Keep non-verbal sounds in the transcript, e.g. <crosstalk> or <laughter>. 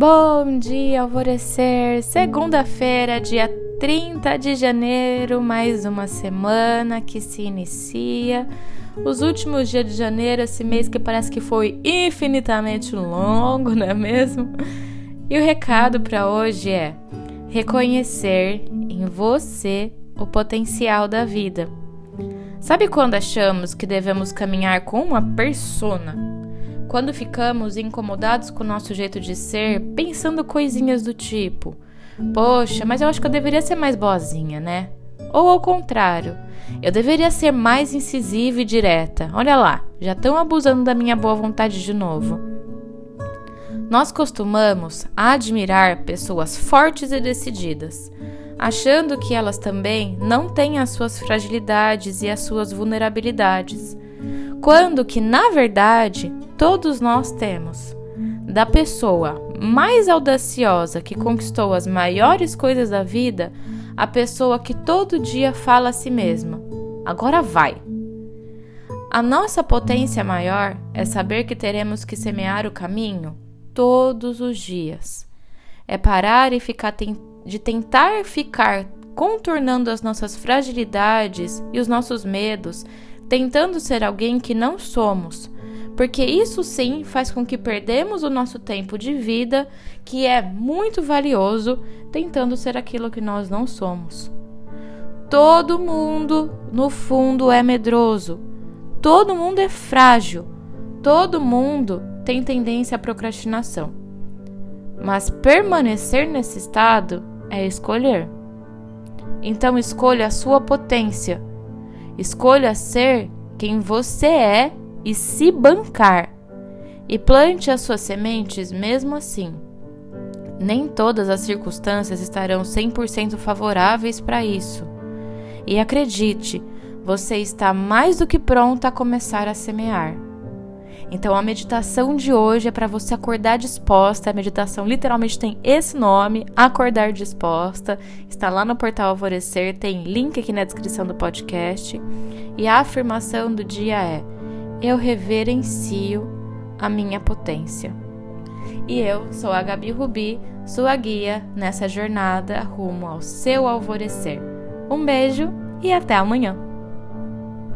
Bom dia, alvorecer! Segunda-feira, dia 30 de janeiro, mais uma semana que se inicia. Os últimos dias de janeiro, esse mês que parece que foi infinitamente longo, <laughs> não é mesmo? E o recado para hoje é reconhecer em você o potencial da vida. Sabe quando achamos que devemos caminhar com uma persona? Quando ficamos incomodados com o nosso jeito de ser, pensando coisinhas do tipo: Poxa, mas eu acho que eu deveria ser mais boazinha, né? Ou ao contrário, eu deveria ser mais incisiva e direta. Olha lá, já estão abusando da minha boa vontade de novo. Nós costumamos admirar pessoas fortes e decididas, achando que elas também não têm as suas fragilidades e as suas vulnerabilidades, quando que na verdade todos nós temos. Da pessoa mais audaciosa que conquistou as maiores coisas da vida, a pessoa que todo dia fala a si mesma: agora vai. A nossa potência maior é saber que teremos que semear o caminho todos os dias. É parar e ficar de tentar ficar contornando as nossas fragilidades e os nossos medos, tentando ser alguém que não somos, porque isso sim faz com que perdemos o nosso tempo de vida, que é muito valioso, tentando ser aquilo que nós não somos. Todo mundo, no fundo, é medroso. Todo mundo é frágil. Todo mundo tem tendência à procrastinação. Mas permanecer nesse estado é escolher. Então escolha a sua potência. Escolha ser quem você é e se bancar. E plante as suas sementes mesmo assim. Nem todas as circunstâncias estarão 100% favoráveis para isso. E acredite, você está mais do que pronta a começar a semear. Então a meditação de hoje é para você acordar disposta. A meditação literalmente tem esse nome, acordar disposta. Está lá no portal Alvorecer, tem link aqui na descrição do podcast. E a afirmação do dia é: eu reverencio a minha potência. E eu sou a Gabi Rubi, sua guia nessa jornada rumo ao seu alvorecer. Um beijo e até amanhã!